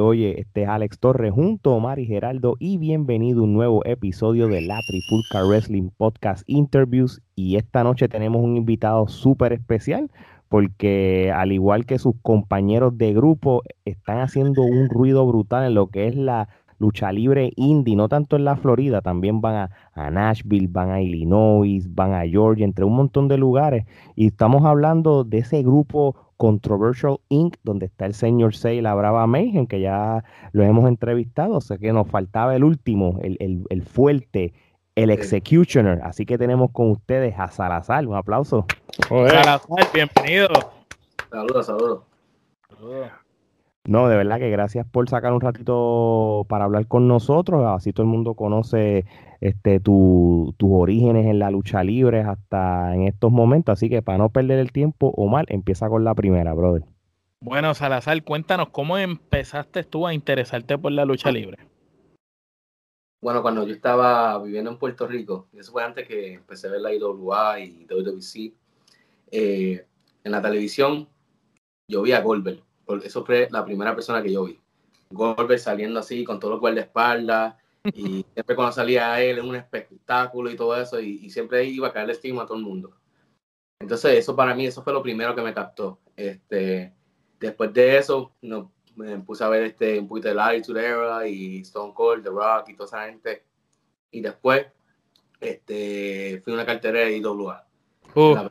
Oye, este es Alex Torres junto a Omar y Geraldo y bienvenido a un nuevo episodio de la Tripulca Wrestling Podcast Interviews y esta noche tenemos un invitado súper especial porque al igual que sus compañeros de grupo están haciendo un ruido brutal en lo que es la lucha libre indie, no tanto en la Florida, también van a, Nashville, van a Illinois, van a Georgia, entre un montón de lugares. Y estamos hablando de ese grupo Controversial Inc., donde está el señor Say, la Brava Mayhem, que ya lo hemos entrevistado, o sea que nos faltaba el último, el, el, el fuerte, el Executioner. Así que tenemos con ustedes a Salazar, un aplauso. Salazar, bienvenido. Saludos, saludos. No, de verdad que gracias por sacar un ratito para hablar con nosotros. Así todo el mundo conoce este, tu, tus orígenes en la lucha libre hasta en estos momentos. Así que para no perder el tiempo, Omar, empieza con la primera, brother. Bueno, Salazar, cuéntanos, ¿cómo empezaste tú a interesarte por la lucha libre? Bueno, cuando yo estaba viviendo en Puerto Rico, eso fue antes que empecé a ver la IWA y WWC, eh, en la televisión yo vi a Goldberg. Eso fue la primera persona que yo vi. Goldberg saliendo así con todos los guardaespaldas y siempre cuando salía él en un espectáculo y todo eso y, y, siempre iba a caerle estigma a todo el mundo. Entonces eso para mí, eso fue lo primero que me captó. Este, después de eso no, me puse a ver este, un poquito de Attitude Era y Stone Cold, The Rock y toda esa gente. Y después este, fui a una cartera de IWA. Uh.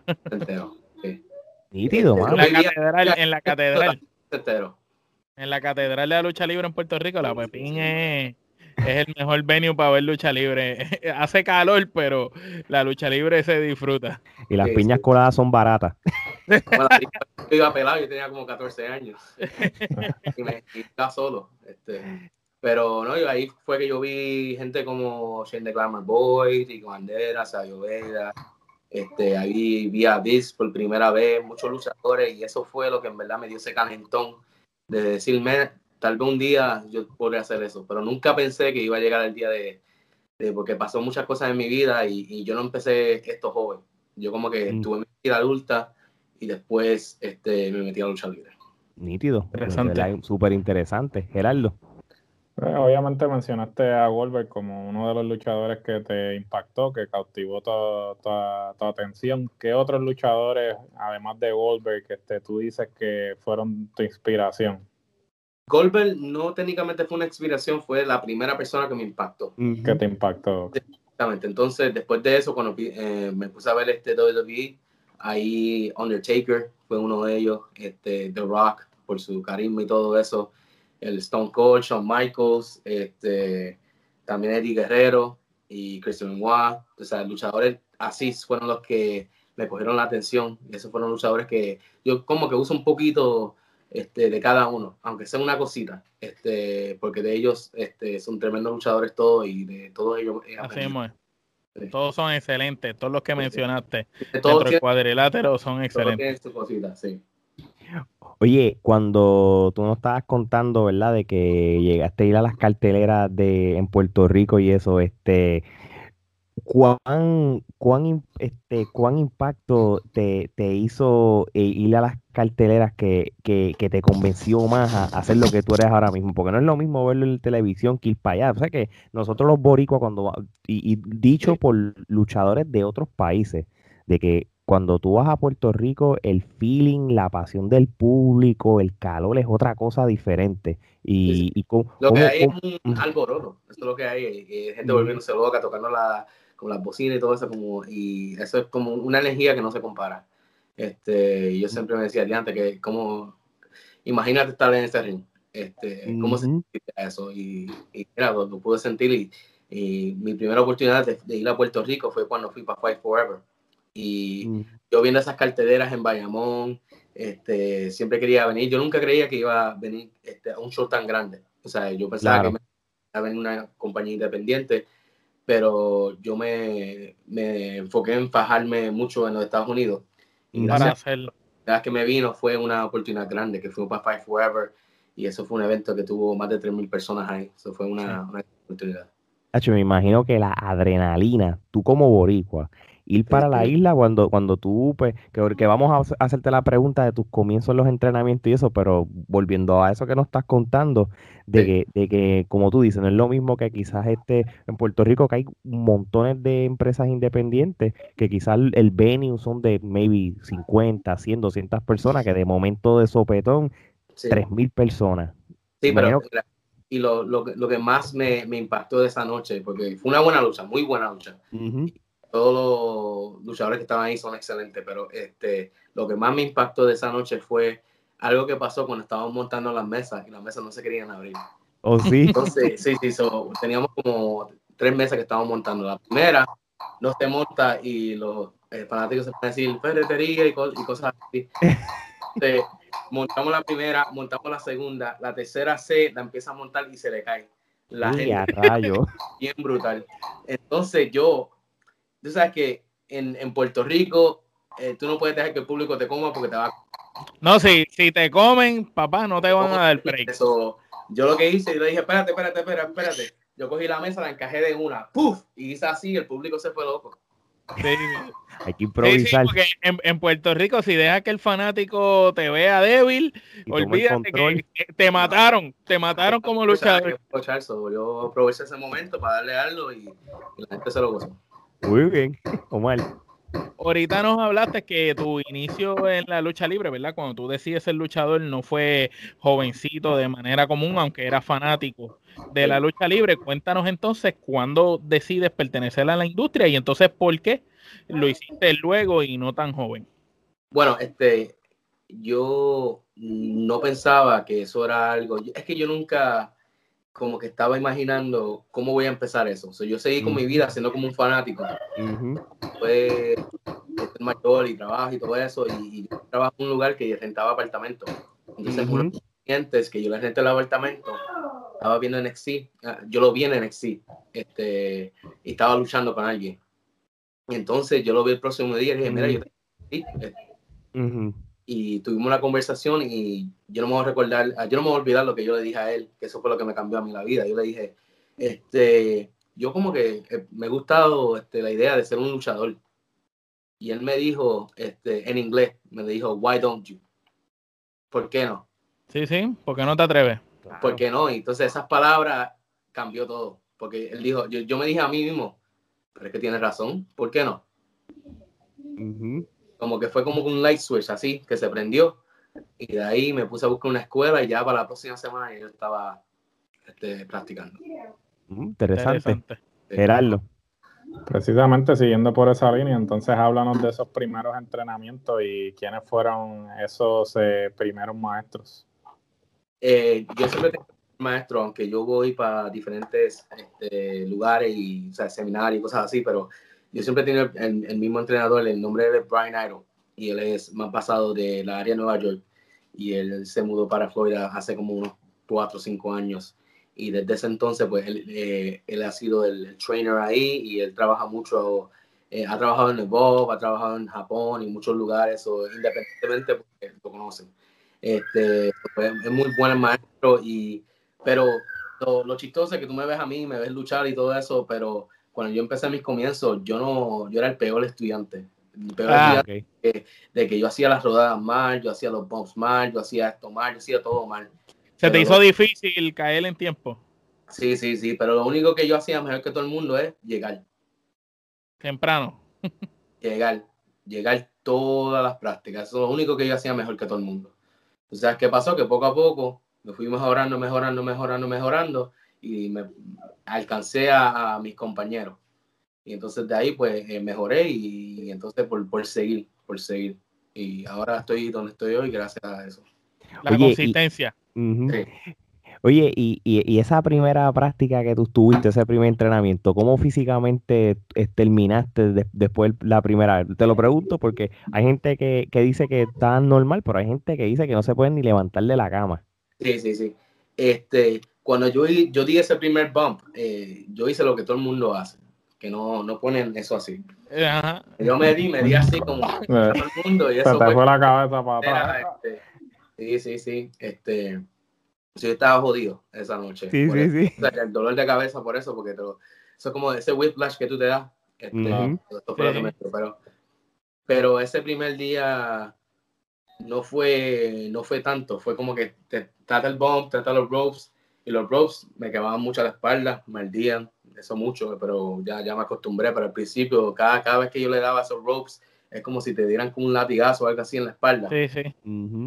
Sí. Nítido, en, mano. la catedral, en la catedral. Entero. En la catedral de la lucha libre en Puerto Rico, la Pepín es, es el mejor venue para ver lucha libre. Hace calor, pero la lucha libre se disfruta. Y las Sí, piñas sí. coladas son baratas. Bueno, yo iba pelado, yo tenía como 14 años. y me estaba solo. Este, pero no, yo ahí fue que yo vi gente como Shane the Glamour Boy, Rico Bandera, Sabio Vega. Este, ahí vi a Biz por primera vez, muchos luchadores, y eso fue lo que en verdad me dio ese calentón de decirme, tal vez un día yo podría hacer eso, pero nunca pensé que iba a llegar el día de, de porque pasó muchas cosas en mi vida y, y yo no empecé esto joven. Yo como que Mm. tuve mi vida adulta y después este, me metí a la lucha libre. Nítido. Interesante. Súper interesante. Gerardo. Eh, Obviamente mencionaste a Goldberg como uno de los luchadores que te impactó, que cautivó tu- tu atención. ¿Qué otros luchadores, además de Goldberg, que este, tú dices que fueron tu inspiración? Goldberg no técnicamente fue una inspiración, fue la primera persona que me impactó. ¿Qué te impactó? Exactamente. Entonces, después de eso, cuando eh, me puse a ver este WWE, ahí Undertaker fue uno de ellos, este, The Rock, por su carisma y todo eso, el Stone Cold, Shawn Michaels, este, también Eddie Guerrero y Christian Benoit. O sea, luchadores así fueron los que me cogieron la atención. Y esos fueron luchadores que yo como que uso un poquito este, de cada uno, aunque sea una cosita, este, porque de ellos este, son tremendos luchadores todos y de todos ellos he Así aprendido. mismo es. Sí. Todos son excelentes, todos los que mencionaste De dentro todos del cuadrilátero son todos excelentes. tienen su cosita, sí. Oye, cuando tú nos estabas contando, ¿verdad? De que llegaste a ir a las carteleras de en Puerto Rico y eso, este, ¿cuán, cuán, este, cuán impacto te, te hizo eh, ir a las carteleras que, que, que te convenció más a, a hacer lo que tú eres ahora mismo? Porque no es lo mismo verlo en televisión que ir para allá. O sea que nosotros los boricuas, cuando, y, y dicho por luchadores de otros países, de que cuando tú vas a Puerto Rico, el feeling, la pasión del público, el calor es otra cosa diferente. Y, Sí, sí. y cómo- Lo que cómo- hay es un alboroto, eso es lo que hay, eh, gente volviéndose loca, tocando la, con las bocinas y todo eso, como, y eso es como una energía que no se compara. Este, yo siempre me decía antes que como, imagínate estar en ese ring, este, cómo se Ujú. siente eso, y, y mira, lo, lo pude sentir, y, y mi primera oportunidad de, de ir a Puerto Rico fue cuando fui para Fight Forever, y Ujú. yo viendo esas carteleras en Bayamón, este, siempre quería venir. Yo nunca creía que iba a venir este, a un show tan grande. O sea, yo pensaba Claro. que me iba a venir una compañía independiente, pero yo me, me enfoqué en fajarme mucho en los Estados Unidos. Para hacerlo. a la que me vino fue una oportunidad grande, que fue para Fight Forever. Y eso fue un evento que tuvo más de 3.000 personas ahí. Eso fue una, una oportunidad. Hacho, me imagino que la adrenalina, tú como boricua, ir para la isla cuando, cuando tú, pues, que, que vamos a hacerte la pregunta de tus comienzos en los entrenamientos y eso, pero volviendo a eso que nos estás contando, de, que, de que, como tú dices, no es lo mismo que quizás este, en Puerto Rico que hay montones de empresas independientes, que quizás el venue son de maybe 50, 100, 200 personas, que de momento de sopetón, Sí. 3.000 personas. Sí, pero y lo, lo, que- lo que más me, me impactó de esa noche, porque fue una buena lucha, muy buena lucha. Todos los luchadores que estaban ahí son excelentes, pero este, lo que más me impactó de esa noche fue algo que pasó cuando estábamos montando las mesas y las mesas no se querían abrir. ¿O sí? Entonces, sí, sí, so, teníamos como tres mesas que estábamos montando. La primera no se monta y los eh, fanáticos se pueden decir ferretería y, co- y cosas así. Entonces, montamos la primera, montamos la segunda, la tercera se la empieza a montar y se le cae. La Y a gente rayo. bien brutal. Entonces yo, tú sabes que en, en Puerto Rico eh, tú no puedes dejar que el público te coma porque te va a No, si, si te comen, papá, no te van a dar break. Eso, yo lo que hice, yo le dije, espérate, espérate, espérate, espérate. Yo cogí la mesa, la encajé de una, ¡puf! Y hice así, el público se fue loco. Sí, Hay que sí, sí, improvisar. porque en, en Puerto Rico, si dejas que el fanático te vea débil, olvídate que que te mataron, te mataron como luchador. yo aprovechar eso, yo aproveché ese momento para darle algo y, y la gente se lo gozó. Muy bien, Omar. Ahorita nos hablaste que tu inicio en la lucha libre, ¿verdad? Cuando tú decides ser luchador, no fue jovencito de manera común, aunque era fanático de la lucha libre. Cuéntanos entonces cuándo decides pertenecer a la industria y entonces por qué lo hiciste luego y no tan joven. Bueno, este, yo no pensaba que eso era algo. Es que yo nunca, como que estaba imaginando cómo voy a empezar eso. O sea, yo seguí con mi vida siendo como un fanático. Ujú. Fue ser mayor y trabajo y todo eso. Y, y trabajo en un lugar que rentaba apartamentos. Entonces, Ujú. uno de los clientes que yo le renté el apartamento estaba viendo NXT. ah, Yo lo vi en NXT. Este, y estaba luchando con alguien. Y entonces yo lo vi el próximo día y dije, mira, yo te- este, Ujú. Y tuvimos una conversación y yo no me voy a recordar, ah, yo no me voy a olvidar lo que yo le dije a él, que eso fue lo que me cambió a mí la vida. Yo le dije, este, yo como que eh, me ha gustado este, la idea de ser un luchador. Y él me dijo, este, en inglés, me dijo, why don't you? ¿Por qué no? Sí, sí, ¿por qué no te atreves? ¿Por qué no? Y entonces esas palabras cambió todo. Porque él dijo, yo, yo me dije a mí mismo, pero es que tienes razón, ¿por qué no? Ujú. Como que fue como un light switch así, que se prendió. Y de ahí me puse a buscar una escuela y ya para la próxima semana yo estaba este, practicando. Ujú, Interesante. Interesante. Gerardo. Precisamente siguiendo por esa línea, entonces háblanos de esos primeros entrenamientos y quiénes fueron esos eh, primeros maestros. Eh, yo siempre tengo un maestro, aunque yo voy para diferentes este, lugares y o sea, seminarios y cosas así, pero yo siempre he tenido el, el mismo entrenador, el nombre de Brian Idol, y él es más pasado de la área de Nueva York, y él se mudó para Florida hace como unos cuatro o cinco años. Y desde ese entonces, pues él, eh, él ha sido el, el trainer ahí y él trabaja mucho, eh, ha trabajado en Evolve, ha trabajado en Japón y muchos lugares, o independientemente porque lo conocen. Este, pues, es muy buen maestro, y, pero lo, lo chistoso es que tú me ves a mí, me ves luchar y todo eso, pero cuando yo empecé mis comienzos, yo no, yo era el peor estudiante. El peor Ah, estudiante Ok. de que yo hacía las rodadas mal, yo hacía los bumps mal, yo hacía esto mal, yo hacía todo mal. Se te Pero hizo no- difícil caer en tiempo, Sí, sí, sí, pero lo único que yo hacía mejor que todo el mundo es llegar, temprano. llegar, llegar todas las prácticas. Eso es lo único que yo hacía mejor que todo el mundo. O sea, ¿qué pasó? Que poco a poco me fui mejorando, mejorando, mejorando, mejorando y me alcancé a, a mis compañeros. Y entonces de ahí pues eh, mejoré y, y entonces por, por seguir, por seguir. Y ahora estoy donde estoy hoy gracias a eso. La Oye, y- consistencia. Sí. Oye, y, y- y esa primera práctica que tú tuviste, ese primer entrenamiento, ¿cómo físicamente terminaste de- después la primera vez? Te lo pregunto porque hay gente que, que dice que está normal, pero hay gente que dice que no se pueden ni levantar de la cama. Sí, sí, sí. Este, cuando yo, di- yo di ese primer bump, eh, yo hice lo que todo el mundo hace, que no, no ponen eso así. Eh, Ajá. Yo me di, me di así como todo el mundo y Se eso te fue, fue la cabeza para era, atrás. este, sí, sí, sí. Este, yo estaba jodido esa noche. Sí, sí, eso. sí. O sea, el dolor de cabeza por eso, porque te lo- eso es como ese whiplash que tú te das Este, Ujú. esto fue lo que Sí. me dio, pero, pero ese primer día no fue, no fue tanto, fue como que te, trata el bump, trata los ropes, y los ropes me quemaban mucho a la espalda, me ardían, eso mucho, pero ya, ya me acostumbré, pero al principio, cada, cada vez que yo le daba esos ropes, es como si te dieran como un latigazo o algo así en la espalda. Sí, sí.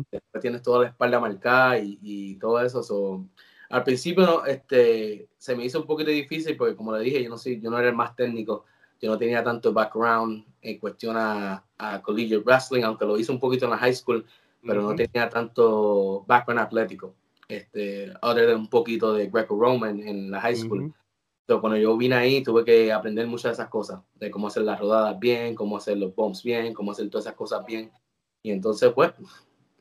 Después tienes toda la espalda marcada y, y todo eso. so, al principio no, este, se me hizo un poquito difícil porque, como le dije, yo no, soy, yo no era el más técnico. Yo no tenía tanto background en cuestión a, a collegiate wrestling, aunque lo hice un poquito en la high school, pero no Ujú. tenía tanto background atlético. Este, other than un poquito de Greco-Roman en la high school. Ujú. So, cuando yo vine ahí, tuve que aprender muchas de esas cosas, de cómo hacer las rodadas bien, cómo hacer los bumps bien, cómo hacer todas esas cosas bien. Y entonces, pues,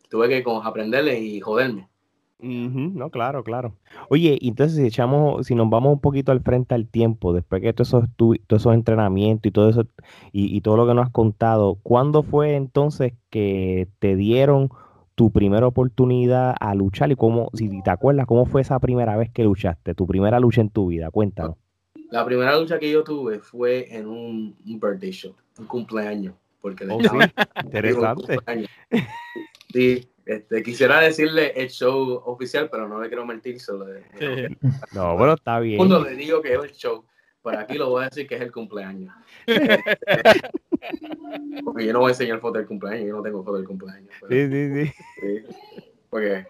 tuve que aprenderle y joderme. Ujú, No, claro, claro. Oye, entonces si echamos, si nos vamos un poquito al frente al tiempo, después que todos esos, todos esos entrenamientos y todo eso, y, y todo lo que nos has contado, ¿cuándo fue entonces que te dieron tu primera oportunidad a luchar? Y cómo, si te acuerdas, ¿cómo fue esa primera vez que luchaste? Tu primera lucha en tu vida, cuéntanos. La primera lucha que yo tuve fue en un, un birthday show, un cumpleaños. Porque le Oh, sí, interesante. Sí, este, quisiera decirle el show oficial, pero no le quiero mentir. Solo de, Sí. No, pero está bien. mundo le digo que es el show, pero aquí lo voy a decir que es el cumpleaños. Porque yo no voy a enseñar foto del cumpleaños, yo no tengo foto del cumpleaños. pero- Sí, sí, sí. Sí, porque,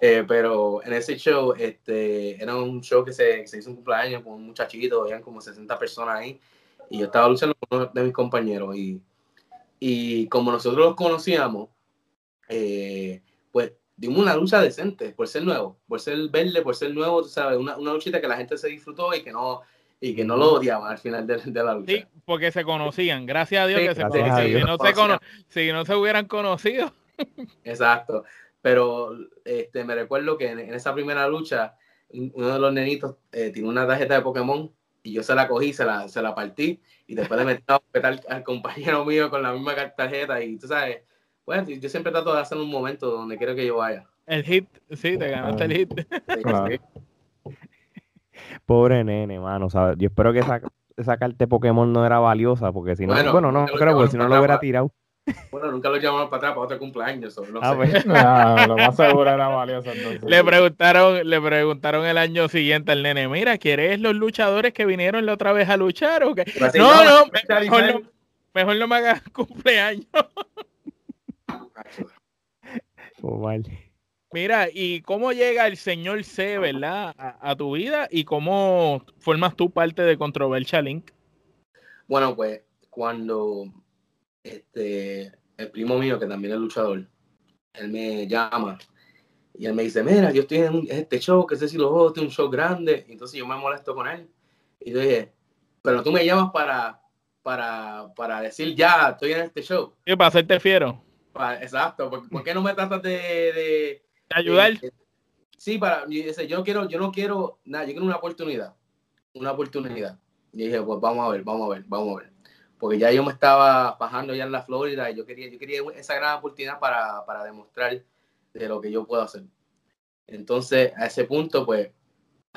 eh, pero en ese show, este, era un show que se, se hizo un cumpleaños con un muchachito, habían como 60 personas ahí, y yo estaba luchando con uno de mis compañeros, y, y como nosotros los conocíamos, eh, pues dimos una lucha decente, por ser nuevo, por ser verde, por ser nuevo, tú sabes, una, una luchita que la gente se disfrutó y que no, y que no lo odiaban al final de, de la lucha. Sí, porque se conocían. Gracias a Dios Sí, que se conocían. Si no se, cono- si no se hubieran conocido. Exacto. Pero este, me recuerdo que en, en esa primera lucha, un- uno de los nenitos eh, tiene una tarjeta de Pokémon y yo se la cogí, se la, se la partí y después le metí a al, al compañero mío con la misma tarjeta y tú sabes, bueno, yo siempre trato de hacer un momento donde quiero que yo vaya. El hit, sí, te ganaste el hit. Claro. Pobre nene, mano. ¿sabes? Yo espero que esa, esa carta de Pokémon no era valiosa, porque si no, Bueno, bueno, no creo, porque si no lo hubiera tirado. Bueno, nunca lo llamaron para atrás para otro cumpleaños. no Ah, sé. pues. Lo más seguro era valioso entonces. Le preguntaron, le preguntaron el año siguiente al nene, mira, ¿quieres los luchadores que vinieron la otra vez a luchar o qué? Así, No, no, mejor mejor no me hagas cumpleaños. Oh, mal. Mira, ¿y cómo llega el señor C, verdad, a, a tu vida? ¿Y cómo formas tú parte de Controversial Inc? Bueno, pues cuando este, el primo mío, que también es luchador, él me llama y él me dice, mira, yo estoy en un- este show, que sé si lo otro, un show grande, y entonces yo me molesto con él. Y yo dije, pero tú me llamas para, para, para decir, ya, estoy en este show. Sí, para hacerte fiero, exacto, ¿por, por qué no me tratas de ayudar. de- sí, para, dice, yo, quiero, yo no quiero nada, yo quiero una oportunidad, una oportunidad. Y dije, pues vamos a ver, vamos a ver, vamos a ver. Porque ya yo me estaba bajando ya en la Florida y yo quería, yo quería esa gran oportunidad para, para demostrar de lo que yo puedo hacer. Entonces, a ese punto, pues,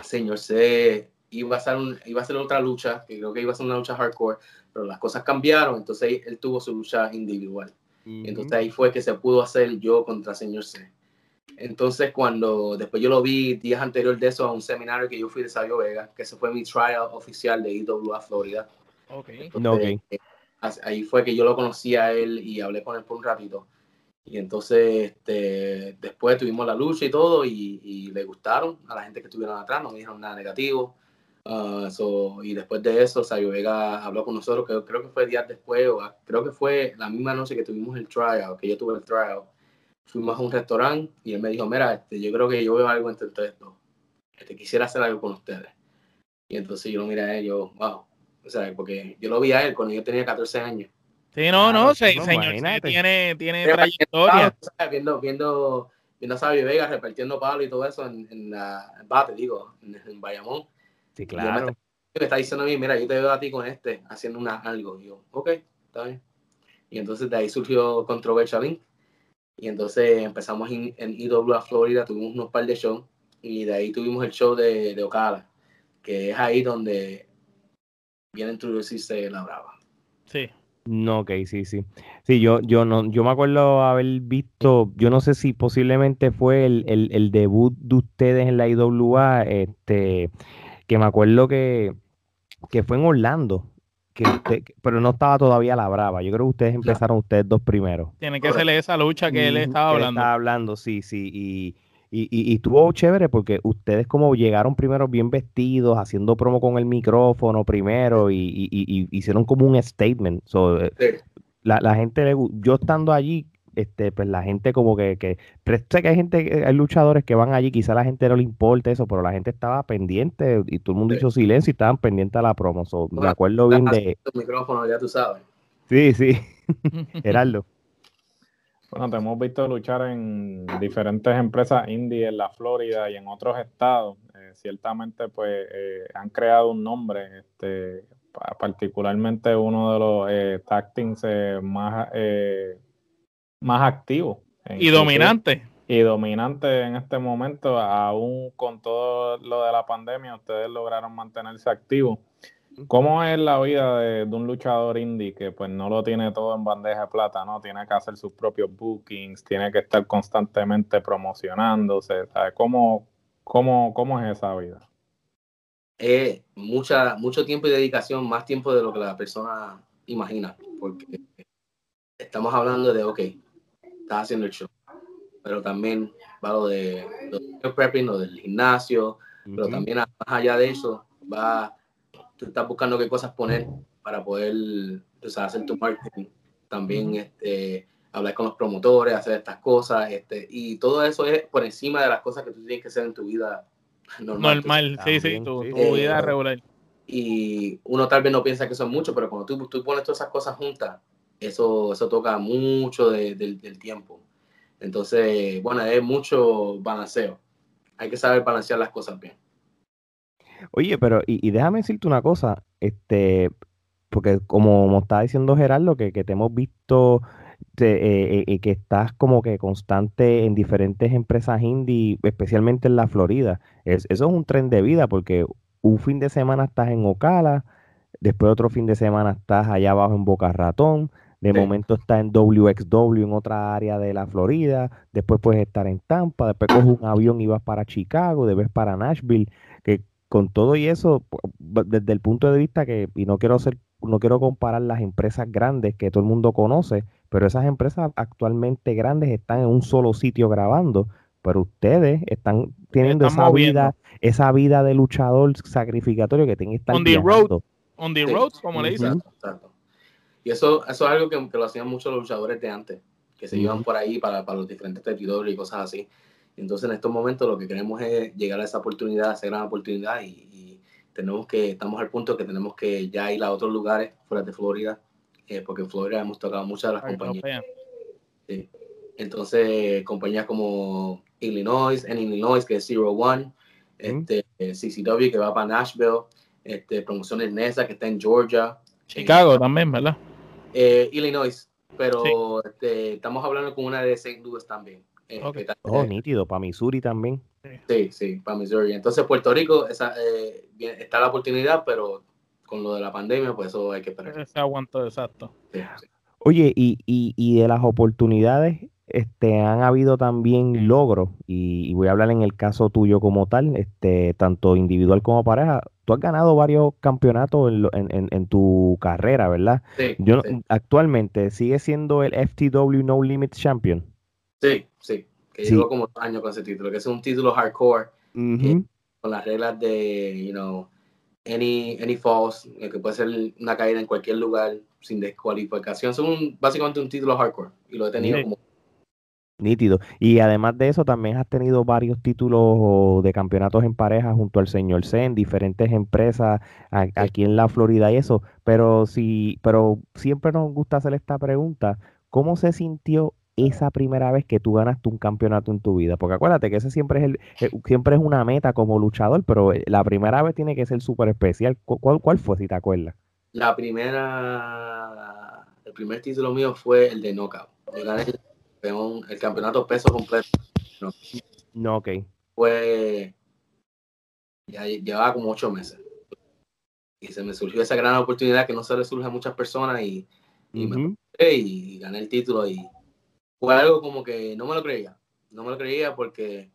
señor C iba a ser, un- iba a ser otra lucha, que creo que iba a ser una lucha hardcore, pero las cosas cambiaron, entonces él tuvo su lucha individual. Entonces ahí fue que se pudo hacer yo contra señor C. Entonces cuando después yo lo vi días anterior de eso a un seminario que yo fui de Sabio Vega, que ese fue mi trial oficial de IWA Florida. Ok. No, ok. eh, ahí fue que yo lo conocí a él y hablé con él por un ratito. Y entonces este, después tuvimos la lucha y todo y, y le gustaron a la gente que estuvieron atrás, no me dijeron nada negativo. Ah, so, y después de eso, Sabio Vega habló con nosotros, que creo que fue días después, o a- creo que fue la misma noche que tuvimos el trial, que yo tuve el trial. Fuimos a un restaurante y él me dijo, mira, este, yo creo que yo veo algo entre ustedes dos. Este, quisiera hacer algo con ustedes. Y entonces yo lo miré a él, yo, wow. O sea, porque yo lo vi a él cuando yo tenía 14 años. Sí, no, no, no, señor tiene, tiene trayectoria. ¿sabes? Viendo, viendo, viendo a Sabio Vega repartiendo palos y todo eso en, en la en bate, digo, en, en Bayamón. Sí, claro. él me está diciendo a mí, mira, yo te veo a ti con este haciendo una, algo. Y yo, ok, está bien. Y entonces de ahí surgió Controversial Inc. Y entonces empezamos en, en IWA Florida, tuvimos unos par de shows. Y de ahí tuvimos el show de, de Ocala, que es ahí donde bien a introducirse la brava. Sí. No, ok, sí, sí. Sí, yo, yo no, yo me acuerdo haber visto, yo no sé si posiblemente fue el, el, el debut de ustedes en la IWA, este, que me acuerdo que, que fue en Orlando, que usted- pero no estaba todavía la brava. Yo creo que ustedes empezaron ustedes dos primeros. Tiene que ser esa lucha que él estaba que hablando. estaba hablando, sí, sí. Y, y, y, y estuvo chévere porque ustedes como llegaron primero bien vestidos, haciendo promo con el micrófono primero y, y- y- y hicieron como un statement. So, eh, Sí. la, la gente, le yo estando allí, este, pues la gente como que, que pero sé que hay gente, que- hay luchadores que van allí, quizá a la gente no le importa eso, pero la gente estaba pendiente y todo el mundo Sí. hizo silencio y estaban pendientes a la promo. So, me acuerdo bien de, Tu micrófono, ya tú sabes. sí, sí, Gerardo. Bueno, te hemos visto luchar en diferentes empresas indie en la Florida y en otros estados. Eh, ciertamente, pues, eh, han creado un nombre, este, pa- particularmente uno de los eh, tag teams eh, más, eh, más activos. y dominante. y dominante en este momento, aún con todo lo de la pandemia, ustedes lograron mantenerse activos. ¿Cómo es la vida de, de un luchador indie que pues no lo tiene todo en bandeja de plata, ¿no? Tiene que hacer sus propios bookings, tiene que estar constantemente promocionándose, ¿sabes? ¿Cómo, cómo, cómo es esa vida? Es mucha, mucho tiempo y dedicación, más tiempo de lo que la persona imagina, porque estamos hablando de, ok, estás haciendo el show, pero también va lo de lo del prepping, lo del gimnasio, pero Ujú. también más allá de eso, va, tú estás buscando qué cosas poner para poder tú sabes, hacer tu marketing, también Ujú. este, hablar con los promotores, hacer estas cosas, este, y todo eso es por encima de las cosas que tú tienes que hacer en tu vida normal. Normal, sí, sí, tu, tu sí. vida regular. y uno tal vez no piensa que son mucho, pero cuando tú, tú pones todas esas cosas juntas, eso, eso toca mucho de- del- tiempo. Entonces, bueno, es mucho balanceo. Hay que saber balancear las cosas bien. Oye, pero y, déjame decirte una cosa, este, porque como, como estaba diciendo Gerardo, que, te hemos visto te- eh, eh, que estás como que constante en diferentes empresas indie, especialmente en la Florida. Es- eso es un tren de vida, porque un fin de semana estás en Ocala, después otro fin de semana estás allá abajo en Boca Ratón, de Sí. momento estás en WXW en otra área de la Florida, después puedes estar en Tampa, después coges un avión y vas para Chicago, después para Nashville, que con todo y eso, desde el punto de vista que, y no quiero ser, no quiero comparar las empresas grandes que todo el mundo conoce, pero esas empresas actualmente grandes están en un solo sitio grabando, pero ustedes están teniendo Están esa moviendo. vida, esa vida de luchador sacrificatorio que tienen que estar On the road. viajando. On the Sí. road, como le dicen. Y eso, eso es algo que, que lo hacían muchos los luchadores de antes, que se iban Ujú. por ahí para, para los diferentes territorios y cosas así. Entonces, en estos momentos lo que queremos es llegar a esa oportunidad, a esa gran oportunidad y, y tenemos que, estamos al punto que tenemos que ya ir a otros lugares fuera de Florida, eh, porque en Florida hemos tocado muchas de las compañías. Sí. Entonces, compañías como Illinois, en Illinois, que es Zero One, este, eh, CCW, que va para Nashville, este, Promociones Nesa, que está en Georgia. Chicago también, ¿verdad? Eh, Illinois, pero este, estamos hablando con una de St. Louis también. eh, Ok. que está- Oh, nítido, para Missouri también. sí, sí, para Missouri. Entonces, Puerto Rico, esa, eh, bien- está la oportunidad, pero con lo de la pandemia, pues eso hay que esperar. Se aguantó, exacto. Sí, sí. Oye, y, y, y de las oportunidades, este, han habido también logros, y, y voy a hablar en el caso tuyo como tal, este, tanto individual como pareja. Tú has ganado varios campeonatos en, lo- en, en- en tu carrera, ¿verdad? Sí, Yo sí. actualmente sigue siendo el FTW No Limit Champion. Sí, sí, que Sí. llevo como dos años con ese título, que es un título hardcore. Con las reglas de, you know, any, any falls, eh, que puede ser una caída en cualquier lugar sin descualificación. Son un- básicamente un título hardcore y lo he tenido como Nítido. Y además de eso, también has tenido varios títulos de campeonatos en pareja junto al señor C en diferentes empresas a- aquí en la Florida y eso. Pero sí, pero siempre nos gusta hacer esta pregunta: ¿cómo se sintió esa primera vez que tú ganaste un campeonato en tu vida? Porque acuérdate que ese siempre es el, eh, siempre es una meta como luchador, pero eh, la primera vez tiene que ser súper especial. ¿Cu- ¿Cuál, cuál fue, si te acuerdas? la primera, el primer título mío fue el de Knockout. Yo gané el, campeón- el campeonato peso completo. No, ok. Fue, ya llevaba como ocho meses. y se me surgió esa gran oportunidad que no se le surge a muchas personas y, y, me y gané el título y fue algo como que no me lo creía, no me lo creía porque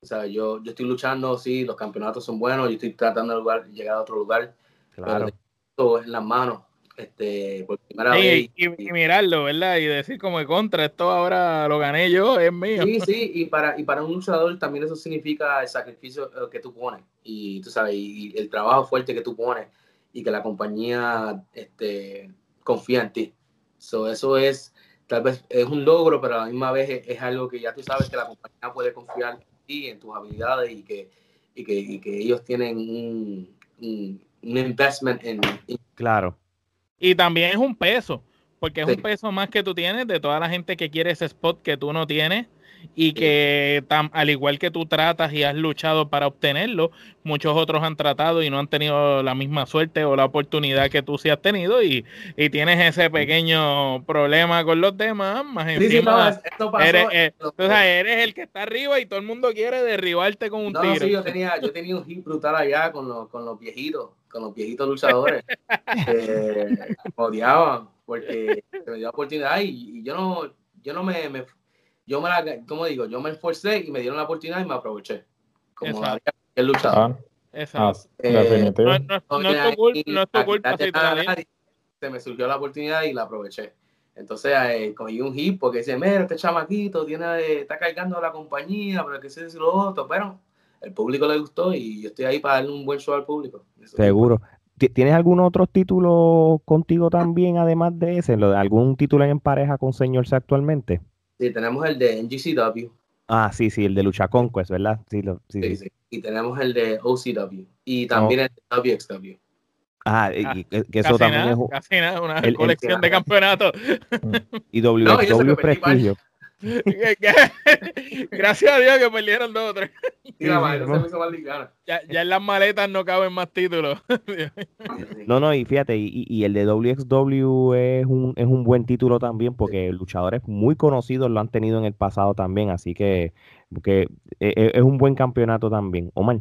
o sea, yo, yo estoy luchando, sí, los campeonatos son buenos, yo estoy tratando de lugar- llegar a otro lugar, Claro. pero esto en las manos, este, por primera Sí, vez. y, y mirarlo, ¿verdad? Y decir como de contra, esto ahora lo gané yo, es mío. Sí, sí, y para, y para un luchador también eso significa el sacrificio eh, que tú pones y tú sabes, y, y el trabajo fuerte que tú pones y que la compañía este, confía en ti. So, eso es, tal vez es un logro, pero a la misma vez es, es algo que ya tú sabes que la compañía puede confiar en ti, en tus habilidades y que, y que, y que ellos tienen un, un, un investment en, en- Claro. Y también es un peso, porque es Sí. un peso más que tú tienes de toda la gente que quiere ese spot que tú no tienes y que tam- al igual que tú tratas y has luchado para obtenerlo, muchos otros han tratado y no han tenido la misma suerte o la oportunidad que tú sí has tenido y, y tienes ese pequeño problema con los demás, más Sí, sí, no, esto pasó. eres, eh, lo- tú sabes, eres el que está arriba y todo el mundo quiere derribarte con un No, tiro. sí, yo tenía, yo tenía un hit brutal allá con los, con los viejitos, con los viejitos luchadores. me odiaban porque se me dio la oportunidad y, y yo no, yo no me, me- yo me la, como digo, yo me esforcé y me dieron la oportunidad y me aproveché. Como cualquier luchador. Ah, Exacto. ah, Eh, definitivo. No, es- no es- No no es tenía tu culpa, no es tu culpa si nadie. Se me surgió la oportunidad y la aproveché. Entonces eh, cogí un hit porque dice, mira, este chamaquito tiene, está cargando a la compañía, pero que se dice lo otro. Pero el público le gustó y yo estoy ahí para darle un buen show al público. Eso Seguro. Ti- ¿Tienes algún otro título contigo también, además de ese? ¿Lo- ¿Algún título en pareja con Señor C actualmente? Sí, tenemos el de NGCW Ah, sí, sí, el de Lucha Conquest, ¿verdad? Sí, lo- sí, sí, sí. sí, y tenemos el de OCW y también el de WXW. Ah, y- Ah, y que eso Casi también nada, es un- casi nada, una el- el- colección de campeonatos. y No, y WXW perdí prestigio. Gracias a Dios que perdieron dos o tres. Madre ¿no? se me hizo más liviana. Ya, ya en las maletas no caben más títulos. No, no, y fíjate, y, y- el de WXW es un, es un buen título también porque luchadores muy conocidos lo han tenido en el pasado también, así que, que e- e- es un buen campeonato también. Omar.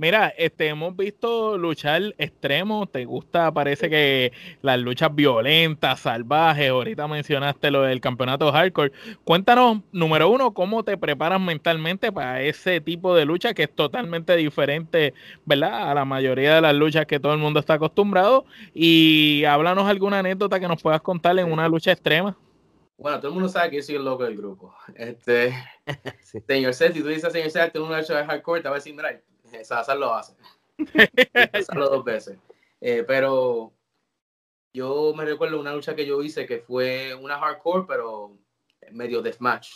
Mira, este, hemos visto luchar extremos. ¿Te gusta? Parece que las luchas violentas, salvajes. Ahorita mencionaste lo del campeonato hardcore. Cuéntanos, número uno, cómo te preparas mentalmente para ese tipo de lucha que es totalmente diferente, ¿verdad? A la mayoría de las luchas que todo el mundo está acostumbrado. Y háblanos alguna anécdota que nos puedas contar en una lucha extrema. Bueno, todo el mundo sabe que yo soy el loco del grupo. Este, Sí. señor Seth, si tú dices señor Seth, tengo una lucha de hardcore, te va a decir, mira, Salazar lo hace. Salazarlo dos veces. Eh, pero yo me recuerdo una lucha que yo hice que fue una hardcore, pero medio deathmatch.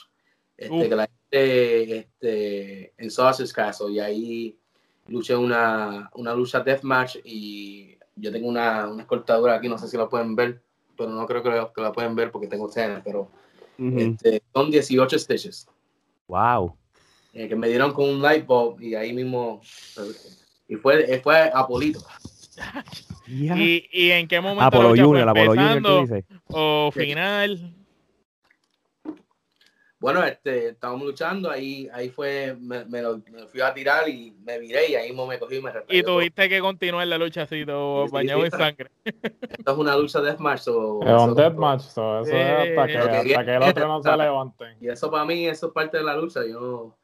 Este, Uf. que la gente este, en Sausage Castle y ahí luché una, una lucha deathmatch y yo tengo una, una cortadura aquí, no sé si la pueden ver, pero no creo que la, que la pueden ver porque tengo escena, pero este, son 18 stitches Wow. Eh, que me dieron con un light bulb y ahí mismo y fue, fue Apolito. ¿Y, y en qué momento Apolo Junior, Apolo Junior, tú dices. o final? Bueno, este, estábamos luchando, ahí, ahí fue, me, me lo- me fui a tirar y me viré y ahí mismo me cogí y me Y retrayó. tuviste que continuar la lucha así, todo Sí, bañado sí. en sangre. Esto es una lucha de deathmatch. so- Es un deathmatch, so eso es hasta que, hasta que el otro no se levante. Y eso para mí, eso es parte de la lucha. Yo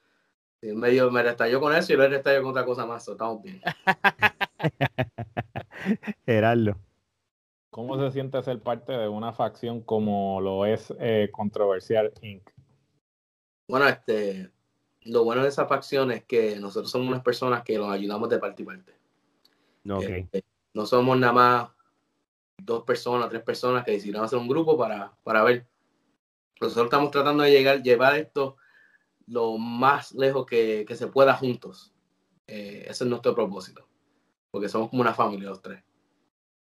sí, medio me restalló con eso y lo restalló con otra cosa más. so, estamos bien. Gerardo. ¿Cómo se siente ser parte de una facción como lo es eh, Controversial Inc? Bueno, este, lo bueno de esa facción es que nosotros somos unas personas que los ayudamos de parte y parte. Ok. Este, no somos nada más dos personas, tres personas que decidieron hacer un grupo para, para ver. Nosotros estamos tratando de llegar, llevar esto lo más lejos que, que se pueda juntos. Eh, ese es nuestro propósito. Porque somos como una familia los tres.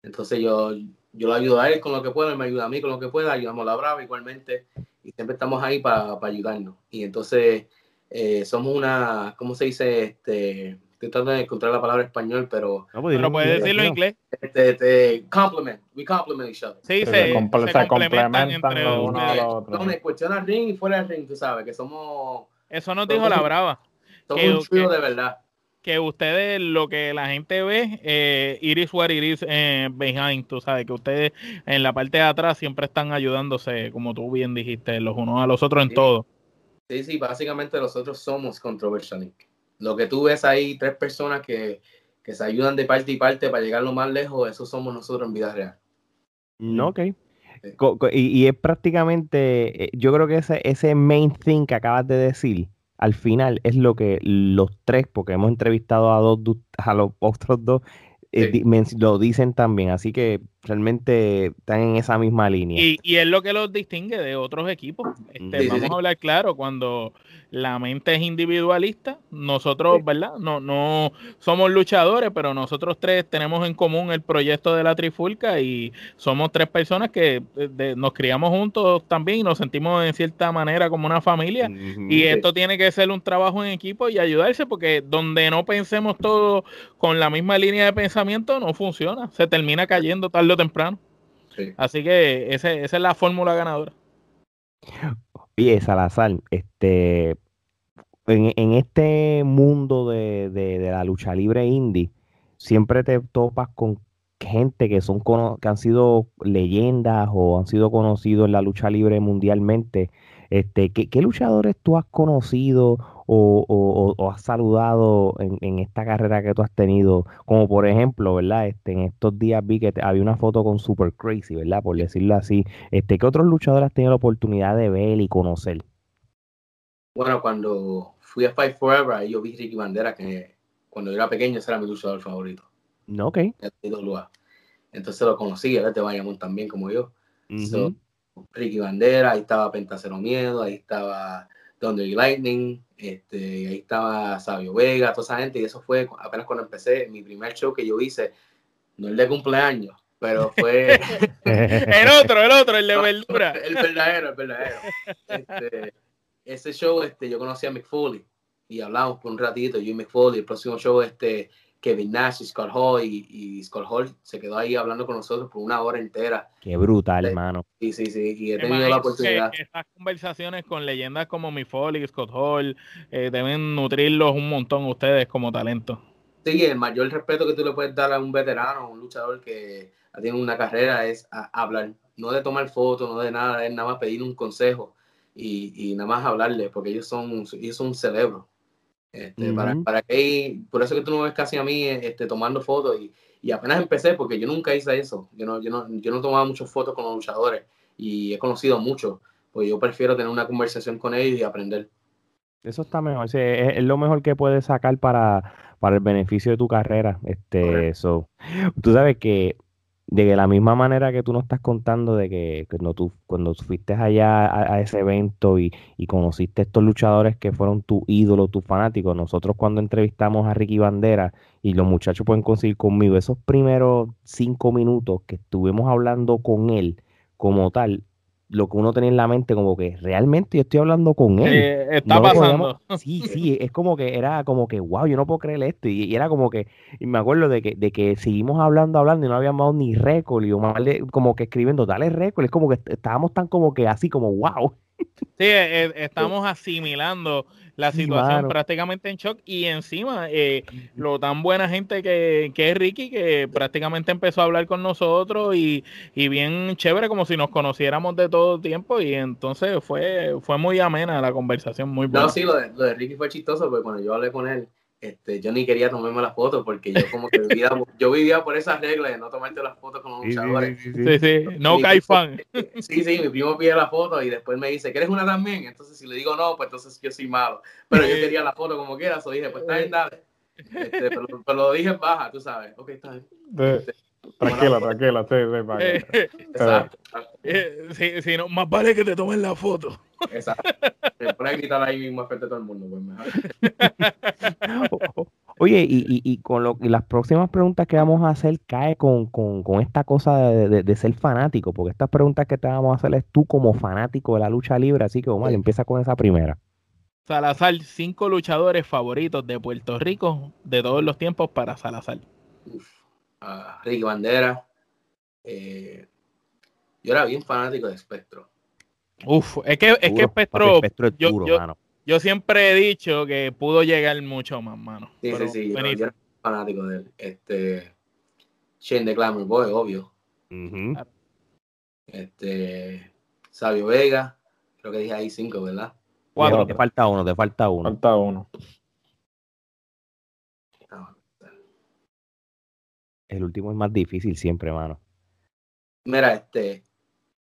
Entonces yo, yo lo ayudo a él con lo que pueda, él me ayuda a mí con lo que pueda, ayudamos a la Brava igualmente. Y siempre estamos ahí para ayudarnos. Y entonces eh, somos una, ¿cómo se dice? Este, estoy tratando de encontrar la palabra en español, pero No, pues, dilo Pero puedes decirlo en inglés. este, este, compliment, we compliment each other. Sí, Se se, comple- se complementan complementan entre los unos a los otros. Entonces, en cuestión al ring y fuera del ring, tú sabes, que somos, Eso nos dijo la brava. somos Que- un trío que- de verdad. que ustedes, lo que la gente ve, eh, iris what it eh, behind, tú sabes, que ustedes en la parte de atrás siempre están ayudándose, como tú bien dijiste, los unos a los otros en todo. Sí, sí, básicamente nosotros somos Controversial Lo que tú ves ahí, tres personas que, que se ayudan de parte y parte para llegar lo más lejos, eso somos nosotros en vida real. No, ok. Y, es prácticamente, eh, yo creo que ese, ese main thing que acabas de decir, al final es lo que los tres, porque hemos entrevistado a dos a los otros dos, eh, lo dicen también, así que realmente están en esa misma línea. Y, y es lo que los distingue de otros equipos. Este, vamos a hablar claro, cuando la mente es individualista, nosotros, ¿verdad? No, no somos luchadores, pero nosotros tres tenemos en común el proyecto de la Trifulca y somos tres personas que eh, nos criamos juntos también y nos sentimos en cierta manera como una familia. Y esto tiene que ser un trabajo en equipo y ayudarse porque donde no pensemos todos con la misma línea de pensamiento no funciona, se termina cayendo tarde o temprano. Así que esa es la fórmula ganadora. Oye, Salazar, este, en, este mundo de, la lucha libre indie, siempre te topas con gente que son que han sido leyendas o han sido conocidos en la lucha libre mundialmente. Este, ¿qué, luchadores tú has conocido o, has saludado en, esta carrera que tú has tenido? Como por ejemplo, ¿verdad? Este, en estos días vi que había una foto con Super Crazy, ¿verdad? Por decirlo así. Este, ¿Qué otros luchadores has tenido la oportunidad de ver y conocer? Bueno, cuando fui a Fight Forever, ahí yo vi Ricky Bandera, que cuando yo era pequeño ese era mi luchador favorito. No, ok. Entonces lo conocí, él es de Bayamón también, como yo. Ricky Bandera, ahí estaba Pentacero Miedo, ahí estaba Thunder Lightning, este, ahí estaba Sabio Vega, toda esa gente, y eso fue apenas cuando empecé, mi primer show que yo hice, no el de cumpleaños, pero fue... el otro, el otro, el de verdura. el verdadero, el verdadero. Este, ese show este, yo conocí a Mick Foley y hablamos por un ratito, yo y Mick Foley. El próximo show, este, Kevin Nash y Scott Hall, y, y Scott Hall se quedó ahí hablando con nosotros por una hora entera. Qué brutal, hermano. Sí, sí, sí, y he tenido la oportunidad. estas conversaciones con leyendas como Mick Foley, Scott Hall, eh, deben nutrirlos un montón ustedes como talento. Sí, el mayor respeto que tú le puedes dar a un veterano, a un luchador que tiene una carrera es hablar, no de tomar fotos, no de nada, es nada más pedir un consejo y, nada más hablarle, porque ellos son, ellos son un cerebro. Este, para, para que, por eso que tú no ves casi a mí este, tomando fotos y, y, apenas empecé, porque yo nunca hice eso, yo no, yo no, yo no tomaba muchas fotos con los luchadores y he conocido muchos, pues yo prefiero tener una conversación con ellos y aprender. Eso está mejor, es, lo mejor que puedes sacar para, para el beneficio de tu carrera. Este, eso. Tú sabes que de la misma manera que tú nos estás contando de que cuando tú cuando fuiste allá a, ese evento y, conociste estos luchadores que fueron tu ídolo, tus fanáticos, nosotros cuando entrevistamos a Ricky Bandera y los muchachos pueden conseguir conmigo, esos primeros cinco minutos que estuvimos hablando con él como tal, lo que uno tenía en la mente, como que realmente yo estoy hablando con él. está pasando. sí, sí, es como que era como que, wow, yo no puedo creer esto. Y, era como que, y me acuerdo de que, de que seguimos hablando, hablando y no habíamos dado ni récord. Y como que escribiendo, dale récord. Es como que estábamos tan como que así como, wow. Sí, e, e, estamos asimilando la situación prácticamente en shock y encima eh, lo tan buena gente que, que, es Ricky que prácticamente empezó a hablar con nosotros y, y, bien chévere como si nos conociéramos de todo tiempo y entonces fue fue muy amena la conversación muy buena. No, sí, lo de, lo de Ricky fue chistoso porque cuando yo hablé con él este, yo ni quería tomarme las fotos porque yo como que vivía, yo vivía por esas reglas de no tomarte las fotos con los luchadores. Sí, sí, no cae fan. Sí, sí, mi primo pide la foto y después me dice, ¿quieres una también? Entonces si le digo no, pues entonces yo soy malo. Pero yo quería la foto como quiera, so dije, pues está bien, dale. Este, pero, lo dije en baja, tú sabes. Ok, está bien. Este, tranquila, tranquila, sí, sí, Exacto. Eh, si, no, más vale que te tomen la foto. Exacto. Te pones a gritar ahí mismo frente a todo el mundo, pues mejor. Oye, y, y, y con lo, y las próximas preguntas que vamos a hacer cae con, con, con esta cosa de, de, ser fanático, porque estas preguntas que te vamos a hacer es tú como fanático de la lucha libre, así que Omar, empieza con esa primera. Salazar, cinco luchadores favoritos de Puerto Rico de todos los tiempos para Salazar. Uf, Ricky Bandera. Eh, yo era bien fanático de Spectro. Uf, es que, es que Spectro, yo, yo siempre he dicho que pudo llegar mucho más, mano. Sí, Pero sí, sí. Yo, era fanático de él. Este, Shane the Glamour Boy, obvio. Ujú. Este, Sabio Vega. Creo que dije ahí cinco, ¿verdad? Cuatro. Te falta uno, te falta uno. Falta uno. Ah, El último es más difícil siempre, mano. Mira, este,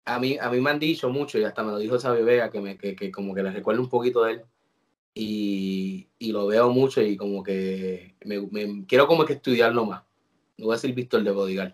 a mí, a mí me han dicho mucho, y hasta me lo dijo Sabio Vega, que, me, que, que como que le recuerdo un poquito de él. Y, y lo veo mucho y como que me, me- quiero como que estudiarlo más. No voy a decir Víctor de Bodyguard.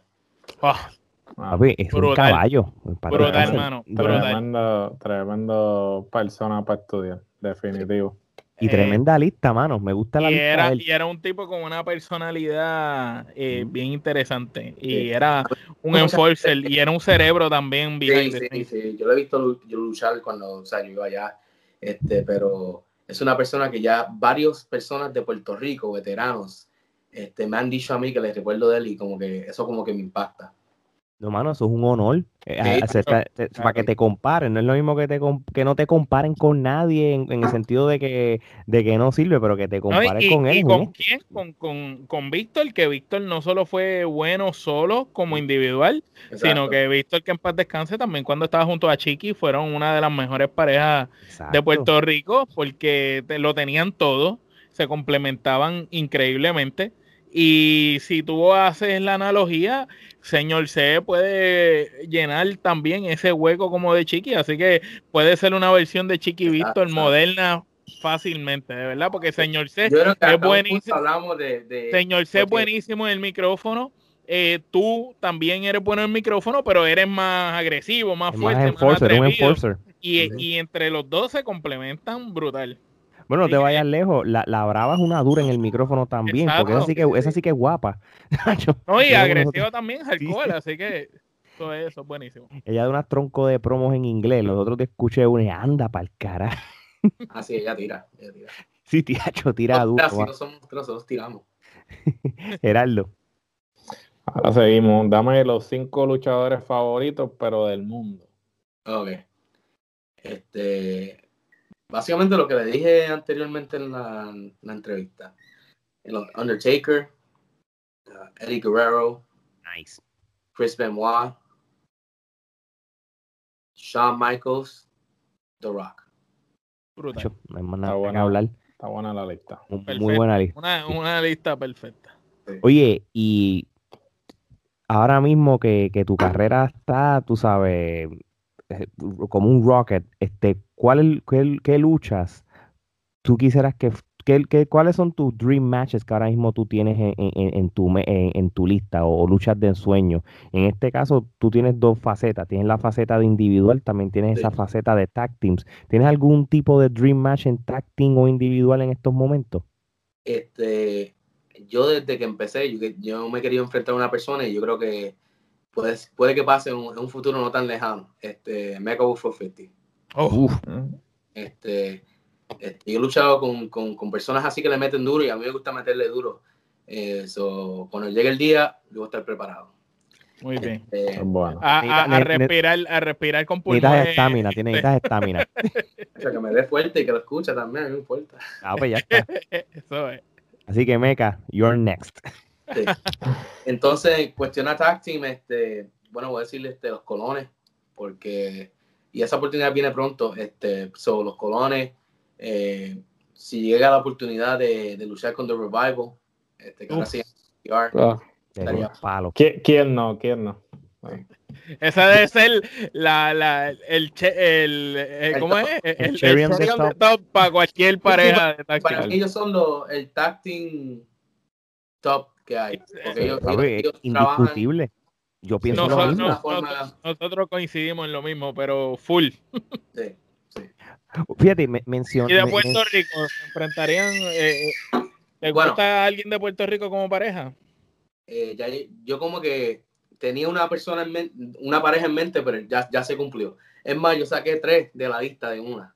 Ah, Ah, Papi, es un caballo. Para Brutal, tirarse. mano. Brutal. Tremendo, tremendo persona para estudiar, definitivo. Y Eh, tremenda lista, mano. Me gusta la y lista era, de él. y era un tipo con una personalidad eh, bien interesante. Y Sí. era un enforcer y era un cerebro también Sí, sí, sí. Yo lo he visto yo luchar cuando, o sea, yo iba allá, este, pero es una persona que ya varias personas de Puerto Rico, veteranos, este, me han dicho a mí que les recuerdo de él y como que eso como que me impacta. No, mano, eso es un honor. Eh, Sí, claro. Para que te comparen, no es lo mismo que, te que no te comparen con nadie en, en el sentido de que, de que no sirve, pero que te ¿No? comparen y, con él. y con quién? Con, con, con Víctor, que Víctor no solo fue bueno solo como individual, sino que Víctor, que en paz descanse, también cuando estaba junto a Chiqui, fueron una de las mejores parejas de. Puerto Rico porque te- lo tenían todo, se complementaban increíblemente. Y si tú haces la analogía, señor C puede llenar también ese hueco como de Chiqui, así que puede ser una versión de Chiqui Víctor moderna fácilmente, de verdad, porque señor C, es un buenísimo. hablamos de, de- señor C es buenísimo en el micrófono. eh, tú también eres bueno en el micrófono, pero eres más agresivo, más fuerte, más más, enforcer, un atrevido. enforcer. Y, y entre los dos se complementan brutal. Bueno, no te Sí, vayas lejos. La, la brava es una dura en el micrófono también, porque esa sí que, esa sí que es guapa. Yo- No, y nosotros- también, Sí. alcohol, así que todo eso es buenísimo. Ella da unas troncos de promos en inglés. Nosotros te escuché una y anda para el cara. Ah, sí, ella tira. Ella tira. Sí, tiacho, tira No, duro. si no somos tres, nosotros tiramos. Gerardo. Ahora seguimos. Dame los cinco luchadores favoritos, pero del mundo. Ok. Este, básicamente lo que le dije anteriormente en la, en la entrevista. El Undertaker, uh, Eddie Guerrero, Nice. Chris Benoit, Shawn Michaels, The Rock. Brutal. No hay más Está nada buena. hablar. Está buena la lista. Muy, buena lista. Una, una lista perfecta. Oye, y ahora mismo que, que tu carrera está, tú sabes, como un rocket, este, ¿cuál, el- qué, qué luchas tú quisieras que, qué- cuáles son tus dream matches que ahora mismo tú tienes en, en- en tu, en, en tu lista o, luchas de ensueño? En este caso, tú tienes dos facetas, tienes la faceta de individual, también tienes esa faceta de tag teams. ¿Tienes algún tipo de dream match en tag team o individual en estos momentos? Este, yo desde que empecé, yo, que- yo me he querido enfrentar a una persona y yo creo que puede, puede que pase en un, en un futuro no tan lejano. Este, Mecha Wolf 450. Oh, Uf. Este, este, yo he luchado con, con, con personas así que le meten duro y a mí me gusta meterle duro. Eh, so, cuando llegue el día, yo voy a estar preparado. muy bien. Este, Es bueno. A, a- a respirar, a respirar con necesitas pulmones. estamina, tienes necesitas estamina. o sea, que me dé fuerte y que lo escuche también, no importa. Ah, pues ya está. Eso es. Así que Mecha, you're next. Sí. Entonces, cuestión a tag team, este, bueno, voy a decirle este, los colones, porque, y esa oportunidad viene pronto, este, son los colones, eh, si llega la oportunidad de, de luchar con The Revival, este, que ahora Ah, los palos. ¿qui- ¿Quién no? ¿Quién no? Esa debe ser la, la, el, che- el, el- El ¿cómo top. es? El, El el cherry on the top. top para cualquier pareja de tag para ellos son los, el tag team top que hay. Porque ellos, Papi, ellos- es ellos trabajan indiscutible. Yo pienso lo Nosotros, mismo. nosotros coincidimos en lo mismo, pero full. sí, sí. Fíjate, me, mencionó. Y de Puerto Rico, ¿se enfrentarían? Eh, eh, ¿Te Bueno. gusta alguien de Puerto Rico como pareja? Eh, ya, yo como que tenía una persona en mente, una pareja en mente, pero ya, ya se cumplió. Es más, yo saqué tres de la lista de una.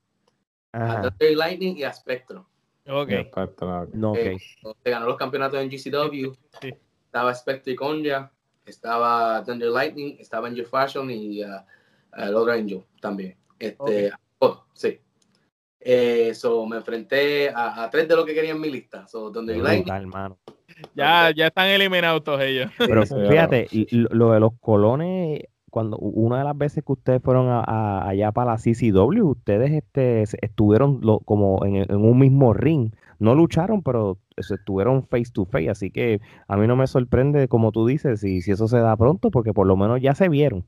A Ajá, Thunder Lightning y a Spectrum. Ok. Perfecto. no, ok. Eh, Se ganó los campeonatos en GCW. Sí. Estaba Spectre y Conja. Estaba Thunder Lightning. Estaba Angel Fashion y uh, uh, el otro Angel también. Este, oh, sí. Eso, me enfrenté a, tres de los que quería en mi lista. So, donde hermano. Ya, ya están eliminados todos ellos. Pero fíjate, lo de los colones, cuando una de las veces que ustedes fueron allá para la CCW, ustedes este, estuvieron como en, un mismo ring. No lucharon, pero estuvieron face to face. Así que a mí no me sorprende, como tú dices, si, si eso se da pronto, porque por lo menos ya se vieron.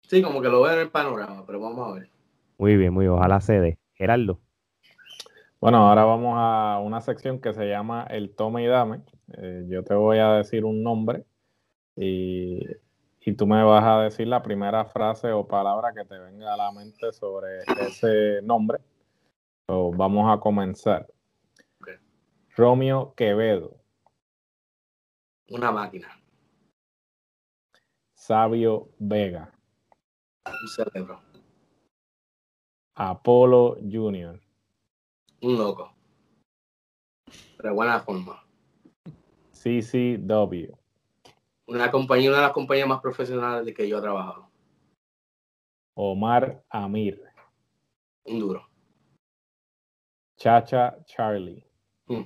Sí, como que lo veo en el panorama, pero vamos a ver. Muy bien, muy bien. Ojalá se dé. Gerardo. Bueno, ahora vamos a una sección que se llama el tome y dame. Eh, yo te voy a decir un nombre y, tú me vas a decir la primera frase o palabra que te venga a la mente sobre ese nombre. vamos a comenzar. Romeo Quevedo. Una máquina. Sabio Vega. Un cerebro. Apolo Junior. Un loco. Pero buena forma. CCW. Una compañía, una de las compañías más profesionales de que yo he trabajado. Omar Amir. Un duro. Chacha Charlie. Hmm.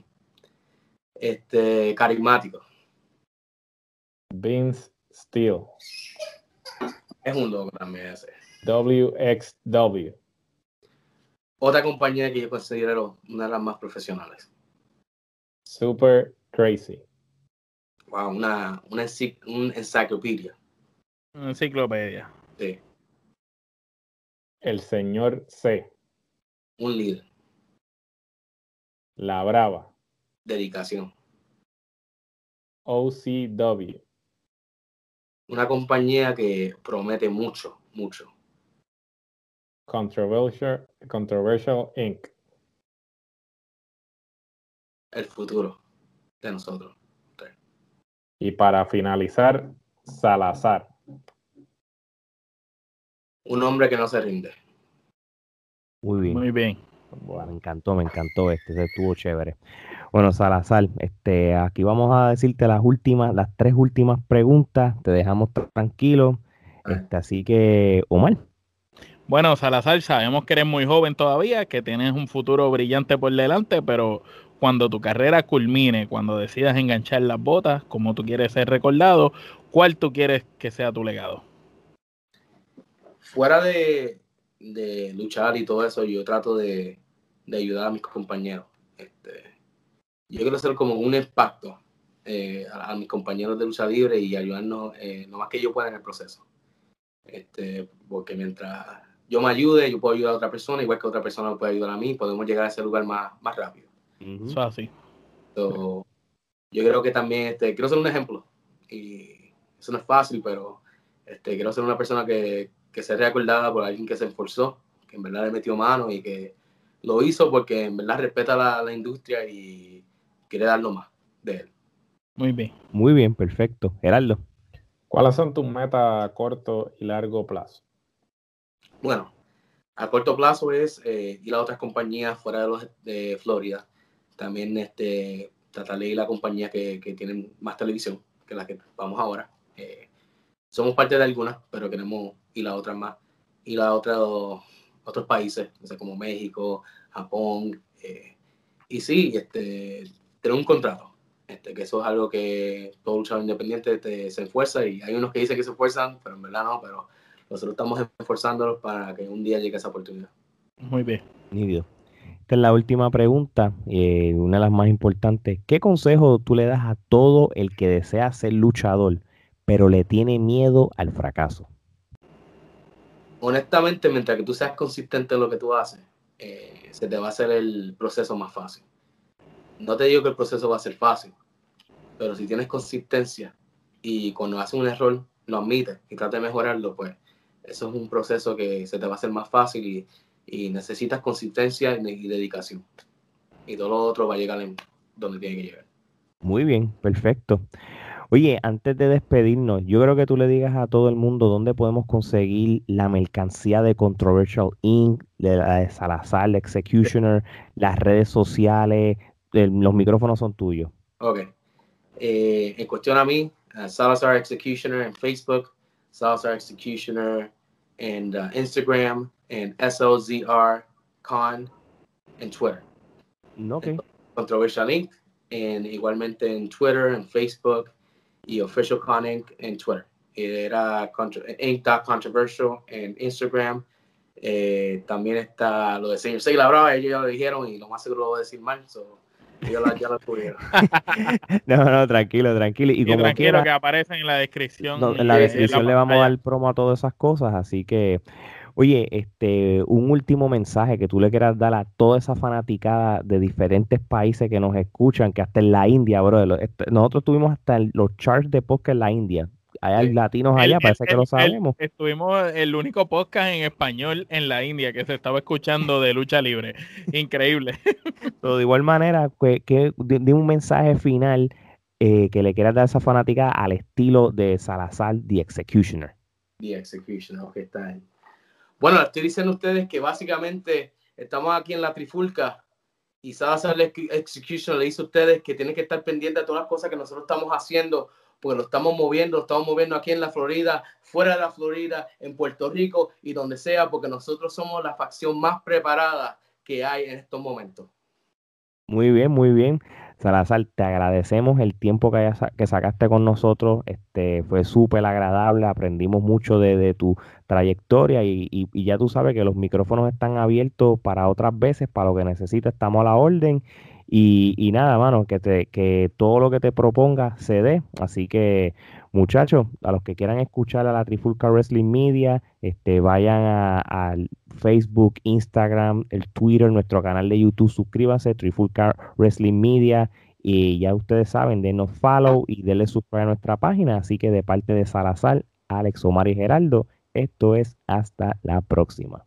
Este, carismático. Vince Steele. Es un loco también ese. WXW. Otra compañía que yo considero una de las más profesionales. Super Crazy. Wow, una, una, enciclopedia. Una enciclopedia. Sí. El señor C. Un líder. La Brava. Dedicación. OCW. Una compañía que promete mucho, mucho. Controversial, Controversial Inc. El futuro de nosotros. Y para finalizar, Salazar. Un hombre que no se rinde. Muy bien. Muy bien. Bueno, me encantó, me encantó este, se estuvo chévere. Bueno, Salazar, este, aquí vamos a decirte las últimas, las tres últimas preguntas, te dejamos tranquilo. Este, así que, Omar. Bueno, Salazar, sabemos que eres muy joven todavía, que tienes un futuro brillante por delante, pero cuando tu carrera culmine, cuando decidas enganchar las botas, como tú quieres ser recordado, ¿cuál tú quieres que sea tu legado? Fuera de, luchar y todo eso, yo trato de, ayudar a mis compañeros. Este, yo quiero ser como un impacto eh, a, mis compañeros de lucha libre y ayudarnos eh, más que yo pueda en el proceso. Este, porque mientras yo me ayude, yo puedo ayudar a otra persona, igual que otra persona me puede ayudar a mí, podemos llegar a ese lugar más, más rápido. Eso así. yo creo que también este, quiero ser un ejemplo. Y eso no es fácil, pero este, quiero ser una persona que, que sea recordada por alguien que se esforzó, que en verdad le metió mano y que lo hizo porque en verdad respeta la, la industria y quiere dar lo más de él. Muy bien. Muy bien, perfecto. Gerardo. ¿Cuáles son tus metas a corto y largo plazo? Bueno, a corto plazo es eh, ir a otras compañías fuera de, los, de Florida. También este, tratar de ir a compañías que, que tienen más televisión que las que vamos ahora. Eh, somos parte de algunas, pero queremos ir a otras más. Ir a otros, otros países, como México, Japón. Eh, y sí, este, tener un contrato. Este, que eso es algo que todo luchador independiente se esfuerza y hay unos que dicen que se esfuerzan, pero en verdad no, pero nosotros estamos esforzándonos para que un día llegue esa oportunidad. Muy bien. Nítido. Esta es la última pregunta, eh, una de las más importantes. ¿Qué consejo tú le das a todo el que desea ser luchador, pero le tiene miedo al fracaso? Honestamente, mientras que tú seas consistente en lo que tú haces, eh, se te va a hacer el proceso más fácil. No te digo que el proceso va a ser fácil, pero si tienes consistencia y cuando haces un error lo admites y tratas de mejorarlo, pues eso es un proceso que se te va a hacer más fácil necesitas consistencia y, dedicación. Y todo lo otro va a llegar en donde tiene que llegar. Muy bien, perfecto. Oye, antes de despedirnos, yo creo que tú le digas a todo el mundo dónde podemos conseguir la mercancía de Controversial Inc., de, la de Salazar, Executioner, las redes sociales, los micrófonos son tuyos. Ok. Eh, en cuestión a mí, Salazar Executioner en Facebook, Salazar Executioner and uh, Instagram and SOZR Con en Twitter. Ok. Controversial Inc. En, igualmente en Twitter, en Facebook y Official Con Inc. en Twitter. Era Inc.controversial en Instagram. Eh, también está lo de señor Seila Brava, ellos ya lo dijeron y lo más seguro lo voy a decir mal. So, ya lo tuvieron. no, no, tranquilo, tranquilo. Y, Y como tranquilo quiera, que aparecen en la descripción. no, en la de descripción le vamos a dar promo a todas esas cosas, así que, oye, este, un último mensaje que tú le quieras dar a toda esa fanaticada de diferentes países que nos escuchan, que hasta en la India, bro, este, nosotros tuvimos hasta el- los charts de podcast en la India. Hay Sí. latinos allá, el- parece que lo el- sabemos. estuvimos el único podcast en español en la India que se estaba escuchando de lucha libre. Increíble. Pero de igual manera, que, que di- di un mensaje final eh, que le quieras dar a esa fanática al estilo de Salazar The Executioner. The Execution, ok, está ahí. Bueno, estoy diciendo a ustedes que básicamente estamos aquí en la trifulca y Salazar the Execution le dice a ustedes que tienen que estar pendientes de todas las cosas que nosotros estamos haciendo, porque lo estamos moviendo, lo estamos moviendo aquí en la Florida, fuera de la Florida, en Puerto Rico y donde sea, porque nosotros somos la facción más preparada que hay en estos momentos. Muy bien, muy bien. Salazar, te agradecemos el tiempo que, hayas que sacaste con nosotros. Este, fue súper agradable, aprendimos mucho de, de tu trayectoria y, y- y ya tú sabes que los micrófonos están abiertos para otras veces, para lo que necesites, estamos a la orden. Y, nada, mano, que, te, que todo lo que te proponga se dé. Así que, muchachos, a los que quieran escuchar a la Trifulca Wrestling Media, este, vayan al Facebook, Instagram, el Twitter, nuestro canal de YouTube, suscríbanse, Trifulca Wrestling Media, y ya ustedes saben, denos follow y denle subscribe a nuestra página. Así que de parte de Salazar, Alex, Omar y Geraldo, esto es hasta la próxima.